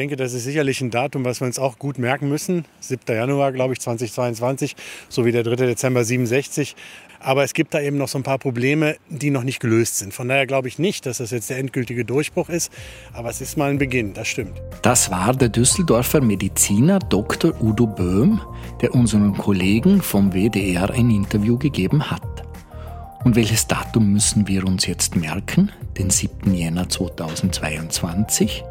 denke, das ist sicherlich ein Datum, was wir uns auch gut merken müssen. 7. Januar, glaube ich, 2022, so wie der 3. Dezember 67. Aber es gibt da eben noch so ein paar Probleme, die noch nicht gelöst sind. Von daher glaube ich nicht, dass das jetzt der endgültige Durchbruch ist. Aber es ist mal ein Beginn, das stimmt. Das war der Düsseldorfer Mediziner Dr. Udo Böhm, der unseren Kollegen vom WDR ein Interview gegeben hat. Und welches Datum müssen wir uns jetzt merken? Den 7. Jänner 2022?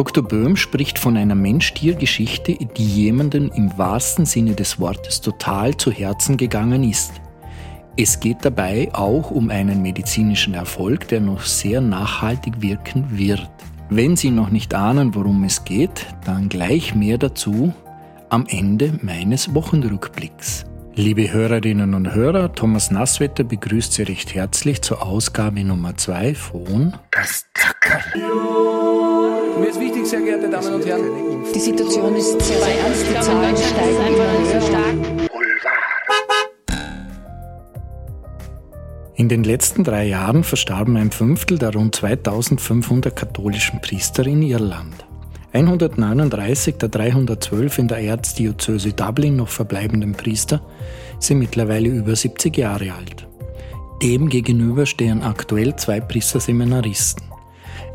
Dr. Böhm spricht von einer Mensch-Tier-Geschichte, die jemanden im wahrsten Sinne des Wortes total zu Herzen gegangen ist. Es geht dabei auch um einen medizinischen Erfolg, der noch sehr nachhaltig wirken wird. Wenn Sie noch nicht ahnen, worum es geht, dann gleich mehr dazu am Ende meines Wochenrückblicks. Liebe Hörerinnen und Hörer, Thomas Nasswetter begrüßt Sie recht herzlich zur Ausgabe Nummer 2 von Das Tackerl. Mir ist wichtig, sehr geehrte Damen und Herren. Die Situation ist sehr, ernst. Die Zahlen steigen immer sehr stark. In den letzten drei Jahren verstarben ein Fünftel der rund 2500 katholischen Priester in Irland. 139 der 312 in der Erzdiözese Dublin noch verbleibenden Priester sind mittlerweile über 70 Jahre alt. Dem gegenüber stehen aktuell zwei Priesterseminaristen.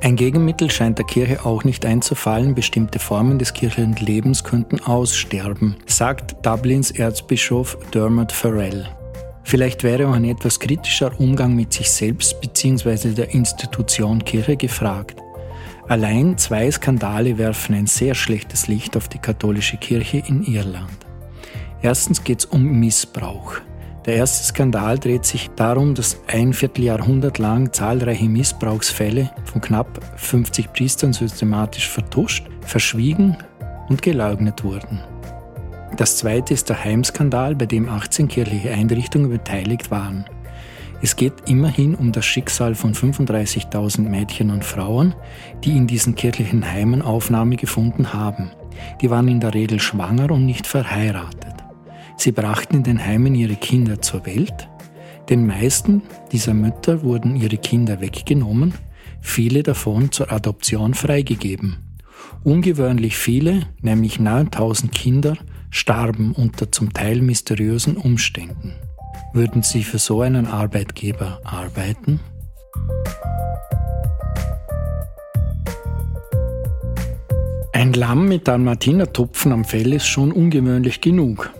Ein Gegenmittel scheint der Kirche auch nicht einzufallen, bestimmte Formen des kirchlichen Lebens könnten aussterben, sagt Dublins Erzbischof Dermot Farrell. Vielleicht wäre auch ein etwas kritischer Umgang mit sich selbst bzw. der Institution Kirche gefragt. Allein zwei Skandale werfen ein sehr schlechtes Licht auf die katholische Kirche in Irland. Erstens geht es um Missbrauch. Der erste Skandal dreht sich darum, dass ein Vierteljahrhundert lang zahlreiche Missbrauchsfälle von knapp 50 Priestern systematisch vertuscht, verschwiegen und geleugnet wurden. Das zweite ist der Heimskandal, bei dem 18 kirchliche Einrichtungen beteiligt waren. Es geht immerhin um das Schicksal von 35.000 Mädchen und Frauen, die in diesen kirchlichen Heimen Aufnahme gefunden haben. Die waren in der Regel schwanger und nicht verheiratet. Sie brachten in den Heimen ihre Kinder zur Welt. Den meisten dieser Mütter wurden ihre Kinder weggenommen, viele davon zur Adoption freigegeben. Ungewöhnlich viele, nämlich 9000 Kinder, starben unter zum Teil mysteriösen Umständen. Würden Sie für so einen Arbeitgeber arbeiten? Ein Lamm mit Dalmatinertupfen am Fell ist schon ungewöhnlich genug.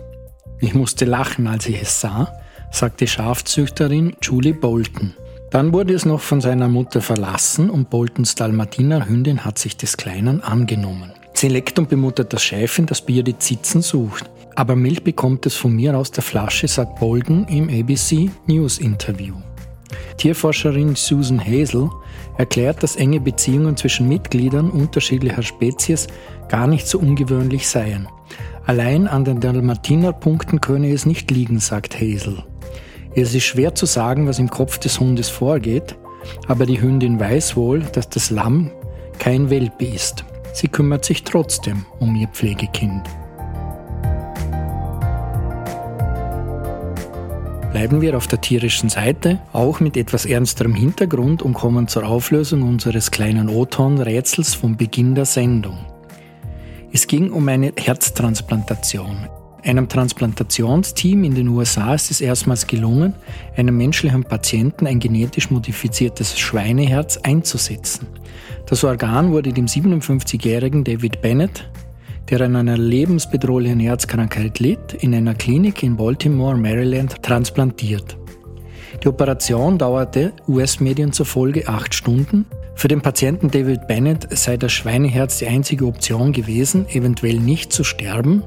Ich musste lachen, als ich es sah, sagte Schafzüchterin Julie Bolton. Dann wurde es noch von seiner Mutter verlassen und Boltons Dalmatinerhündin hat sich des Kleinen angenommen. Sie leckt und bemuttert das Schäfchen, das Bier die Zitzen sucht. Aber Milch bekommt es von mir aus der Flasche, sagt Bolden im ABC News Interview. Tierforscherin Susan Hazel erklärt, dass enge Beziehungen zwischen Mitgliedern unterschiedlicher Spezies gar nicht so ungewöhnlich seien. Allein an den Dalmatinerpunkten könne es nicht liegen, sagt Hazel. Es ist schwer zu sagen, was im Kopf des Hundes vorgeht, aber die Hündin weiß wohl, dass das Lamm kein Welpe ist. Sie kümmert sich trotzdem um ihr Pflegekind. Bleiben wir auf der tierischen Seite, auch mit etwas ernsterem Hintergrund und kommen zur Auflösung unseres kleinen O-Ton-Rätsels vom Beginn der Sendung. Es ging um eine Herztransplantation. Einem Transplantationsteam in den USA ist es erstmals gelungen, einem menschlichen Patienten ein genetisch modifiziertes Schweineherz einzusetzen. Das Organ wurde dem 57-jährigen David Bennett, der an einer lebensbedrohlichen Herzkrankheit litt, in einer Klinik in Baltimore, Maryland, transplantiert. Die Operation dauerte US-Medien zufolge acht Stunden. Für den Patienten David Bennett sei das Schweineherz die einzige Option gewesen, eventuell nicht zu sterben,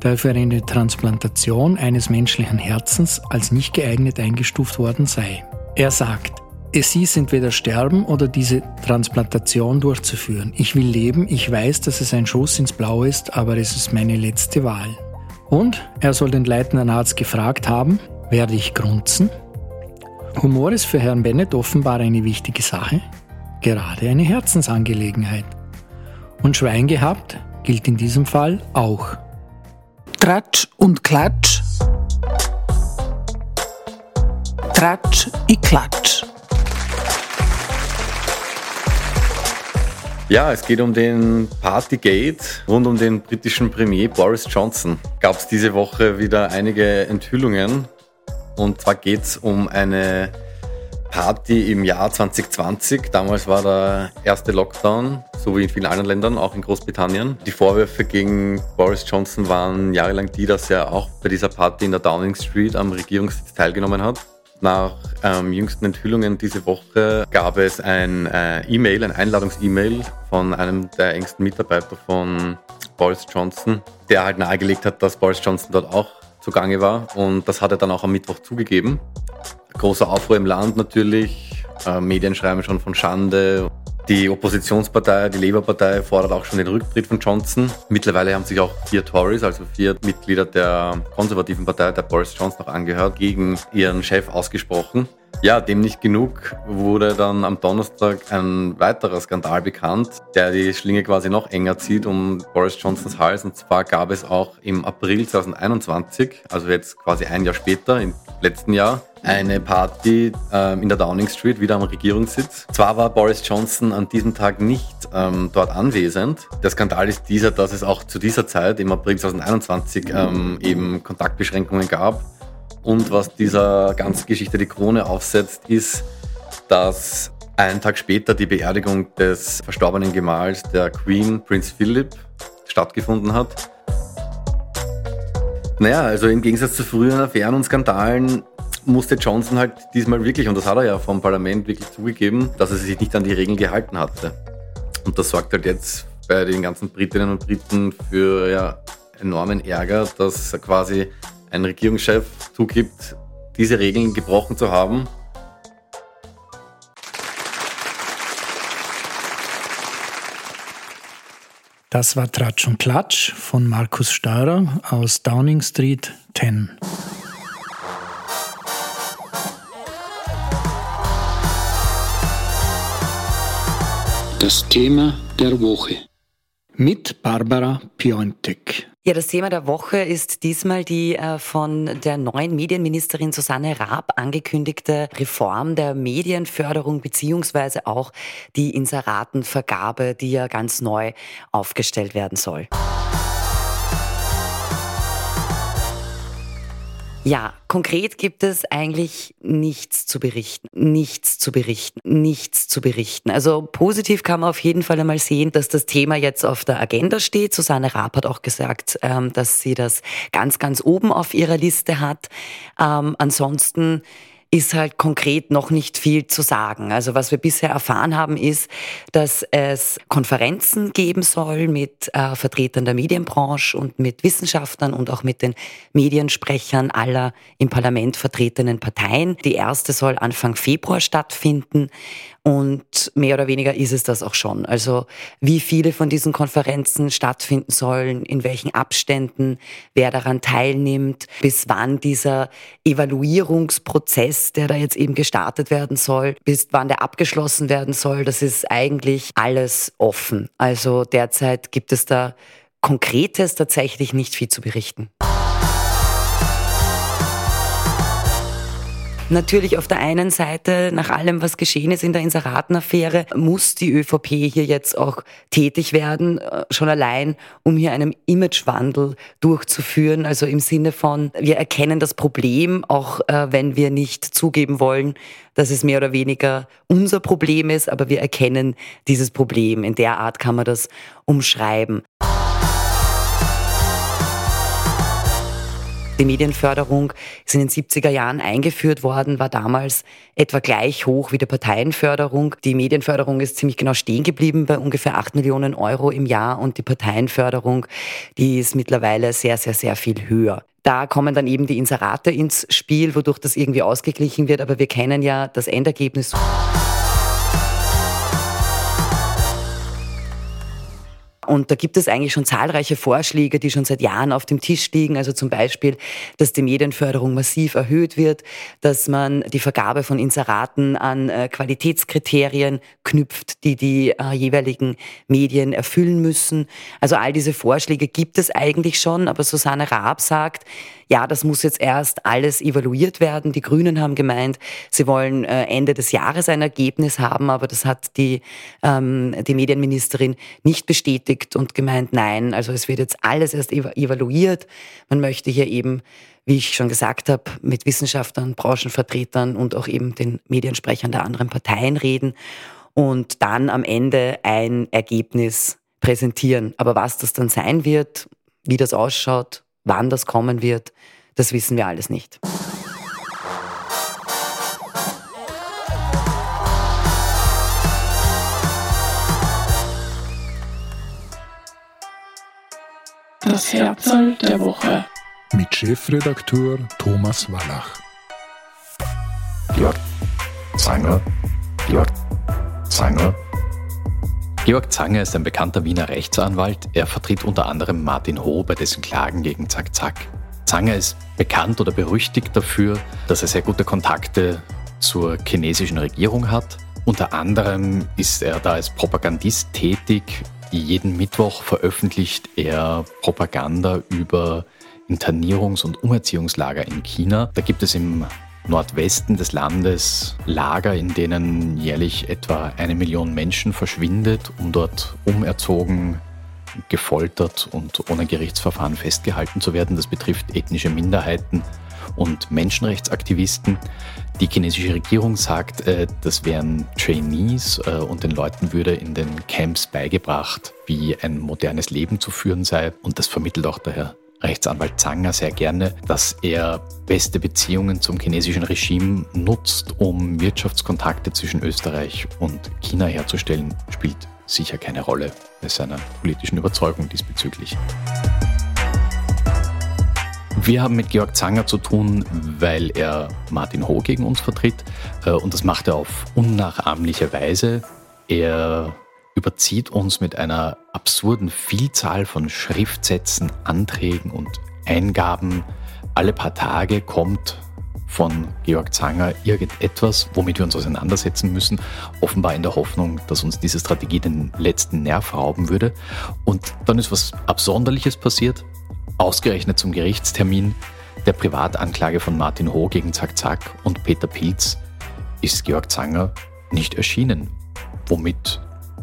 da er für eine Transplantation eines menschlichen Herzens als nicht geeignet eingestuft worden sei. Er sagt, Sie sind weder sterben oder diese Transplantation durchzuführen. Ich will leben, ich weiß, dass es ein Schuss ins Blaue ist, aber es ist meine letzte Wahl. Und er soll den leitenden Arzt gefragt haben, werde ich grunzen? Humor ist für Herrn Bennett offenbar eine wichtige Sache, gerade eine Herzensangelegenheit. Und Schwein gehabt gilt in diesem Fall auch. Tratsch und Klatsch. Tratsch, i Klatsch. Ja, es geht um den Partygate rund um den britischen Premier Boris Johnson. Gab es diese Woche wieder einige Enthüllungen. Und zwar geht es um eine Party im Jahr 2020. Damals war der erste Lockdown, so wie in vielen anderen Ländern, auch in Großbritannien. Die Vorwürfe gegen Boris Johnson waren jahrelang die, dass er auch bei dieser Party in der Downing Street am Regierungssitz teilgenommen hat. Nach ähm, jüngsten Enthüllungen diese Woche gab es ein äh, E-Mail, ein Einladungs-E-Mail von einem der engsten Mitarbeiter von Boris Johnson, der halt nahegelegt hat, dass Boris Johnson dort auch zugange war. Und das hat er dann auch am Mittwoch zugegeben. Großer Aufruhr im Land natürlich. Äh, Medien schreiben schon von Schande. Die Oppositionspartei, die Labour-Partei, fordert auch schon den Rücktritt von Johnson. Mittlerweile haben sich auch vier Tories, also vier Mitglieder der konservativen Partei, der Boris Johnson auch angehört, gegen ihren Chef ausgesprochen. Ja, dem nicht genug wurde dann am Donnerstag ein weiterer Skandal bekannt, der die Schlinge quasi noch enger zieht um Boris Johnsons Hals. Und zwar gab es auch im April 2021, also jetzt quasi ein Jahr später, im letzten Jahr, eine Party ähm, in der Downing Street, wieder am Regierungssitz. Zwar war Boris Johnson an diesem Tag nicht ähm, dort anwesend. Der Skandal ist dieser, dass es auch zu dieser Zeit, im April 2021, ähm, eben Kontaktbeschränkungen gab. Und was dieser ganzen Geschichte die Krone aufsetzt, ist, dass einen Tag später die Beerdigung des verstorbenen Gemahls der Queen, Prinz Philip, stattgefunden hat. Naja, also im Gegensatz zu früheren Affären und Skandalen musste Johnson halt diesmal wirklich, und das hat er ja vom Parlament wirklich zugegeben, dass er sich nicht an die Regeln gehalten hatte. Und das sorgt halt jetzt bei den ganzen Britinnen und Briten für ja, enormen Ärger, dass quasi ein Regierungschef zugibt, diese Regeln gebrochen zu haben. Das war Tratsch und Klatsch von Markus Steurer aus Downing Street 10. Das Thema der Woche. Mit Barbara Piontek. Ja, das Thema der Woche ist diesmal die äh, von der neuen Medienministerin Susanne Raab angekündigte Reform der Medienförderung beziehungsweise auch die Inseratenvergabe, die ja ganz neu aufgestellt werden soll. Ja, konkret gibt es eigentlich nichts zu berichten, nichts zu berichten, nichts zu berichten. Also positiv kann man auf jeden Fall einmal sehen, dass das Thema jetzt auf der Agenda steht. Susanne Raab hat auch gesagt, ähm, dass sie das ganz, ganz oben auf ihrer Liste hat. Ähm, ansonsten ist halt konkret noch nicht viel zu sagen. Also was wir bisher erfahren haben, ist, dass es Konferenzen geben soll mit äh, Vertretern der Medienbranche und mit Wissenschaftlern und auch mit den Mediensprechern aller im Parlament vertretenen Parteien. Die erste soll Anfang Februar stattfinden. Und mehr oder weniger ist es das auch schon. Also wie viele von diesen Konferenzen stattfinden sollen, in welchen Abständen, wer daran teilnimmt, bis wann dieser Evaluierungsprozess, der da jetzt eben gestartet werden soll, bis wann der abgeschlossen werden soll, das ist eigentlich alles offen. Also derzeit gibt es da Konkretes tatsächlich nicht viel zu berichten. Natürlich auf der einen Seite, nach allem, was geschehen ist in der Inseratenaffäre, muss die ÖVP hier jetzt auch tätig werden, äh, schon allein, um hier einen Imagewandel durchzuführen. Also im Sinne von, wir erkennen das Problem, auch äh, wenn wir nicht zugeben wollen, dass es mehr oder weniger unser Problem ist, aber wir erkennen dieses Problem. In der Art kann man das umschreiben. Die Medienförderung ist in den 70er Jahren eingeführt worden, war damals etwa gleich hoch wie die Parteienförderung. Die Medienförderung ist ziemlich genau stehen geblieben bei ungefähr 8 Millionen Euro im Jahr und die Parteienförderung, die ist mittlerweile sehr, sehr, sehr viel höher. Da kommen dann eben die Inserate ins Spiel, wodurch das irgendwie ausgeglichen wird, aber wir kennen ja das Endergebnis. Und da gibt es eigentlich schon zahlreiche Vorschläge, die schon seit Jahren auf dem Tisch liegen. Also zum Beispiel, dass die Medienförderung massiv erhöht wird, dass man die Vergabe von Inseraten an äh, Qualitätskriterien knüpft, die die äh, jeweiligen Medien erfüllen müssen. Also all diese Vorschläge gibt es eigentlich schon, aber Susanne Raab sagt, ja, das muss jetzt erst alles evaluiert werden. Die Grünen haben gemeint, sie wollen äh, Ende des Jahres ein Ergebnis haben, aber das hat die, ähm, die Medienministerin nicht bestätigt und gemeint, nein, also es wird jetzt alles erst evaluiert. Man möchte hier eben wie ich schon gesagt habe, mit Wissenschaftlern, Branchenvertretern und auch eben den Mediensprechern der anderen Parteien reden und dann am Ende ein Ergebnis präsentieren. Aber was das dann sein wird, wie das ausschaut, Wann das kommen wird, das wissen wir alles nicht. Das Herzl der Woche. Mit Chefredakteur Thomas Wallach. Georg Zanger. Georg Zanger. Georg Zanger ist ein bekannter Wiener Rechtsanwalt. Er vertritt unter anderem Martin Ho bei dessen Klagen gegen Zack Zack. Zanger ist bekannt oder berüchtigt dafür, dass er sehr gute Kontakte zur chinesischen Regierung hat. Unter anderem ist er da als Propagandist tätig. Jeden Mittwoch veröffentlicht er Propaganda über Internierungs- und Umerziehungslager in China. Da gibt es im Nordwesten des Landes Lager, in denen jährlich etwa eine Million Menschen verschwindet, um dort umerzogen, gefoltert und ohne Gerichtsverfahren festgehalten zu werden. Das betrifft ethnische Minderheiten und Menschenrechtsaktivisten. Die chinesische Regierung sagt, äh, das wären Trainees äh, und den Leuten würde in den Camps beigebracht, wie ein modernes Leben zu führen sei. Und das vermittelt auch daher Rechtsanwalt Zanger sehr gerne, dass er beste Beziehungen zum chinesischen Regime nutzt, um Wirtschaftskontakte zwischen Österreich und China herzustellen, spielt sicher keine Rolle bei seiner politischen Überzeugung diesbezüglich. Wir haben mit Georg Zanger zu tun, weil er Martin Ho gegen uns vertritt äh, und das macht er auf unnachahmliche Weise. Er überzieht uns mit einer absurden Vielzahl von Schriftsätzen, Anträgen und Eingaben. Alle paar Tage kommt von Georg Zanger irgendetwas, womit wir uns auseinandersetzen müssen, offenbar in der Hoffnung, dass uns diese Strategie den letzten Nerv rauben würde. Und dann ist was Absonderliches passiert, ausgerechnet zum Gerichtstermin der Privatanklage von Martin Ho gegen Zack Zack und Peter Pilz ist Georg Zanger nicht erschienen, womit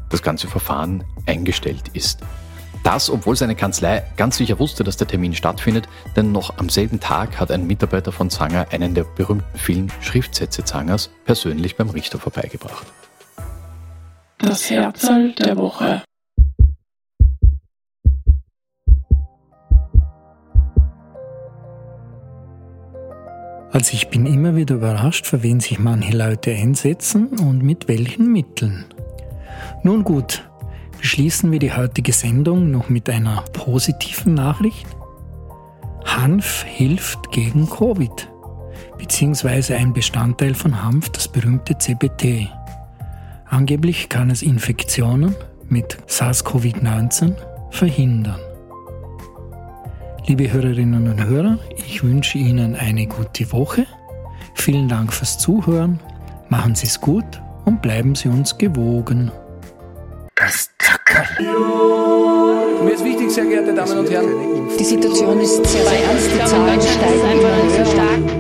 das ganze Verfahren eingestellt ist. Das, obwohl seine Kanzlei ganz sicher wusste, dass der Termin stattfindet, denn noch am selben Tag hat ein Mitarbeiter von Zanger einen der berühmten vielen Schriftsätze Zangers persönlich beim Richter vorbeigebracht. Das Herzl der Woche. Also ich bin immer wieder überrascht, für wen sich manche Leute einsetzen und mit welchen Mitteln. Nun gut, beschließen wir die heutige Sendung noch mit einer positiven Nachricht. Hanf hilft gegen Covid, beziehungsweise ein Bestandteil von Hanf, das berühmte CBT. Angeblich kann es Infektionen mit SARS-CoV-19 verhindern. Liebe Hörerinnen und Hörer, ich wünsche Ihnen eine gute Woche. Vielen Dank fürs Zuhören. Machen Sie es gut und bleiben Sie uns gewogen. Mir ist wichtig, sehr geehrte Damen und Herren. Die Situation ist sehr, sehr ernst. Die Zahlen steigen immer höher.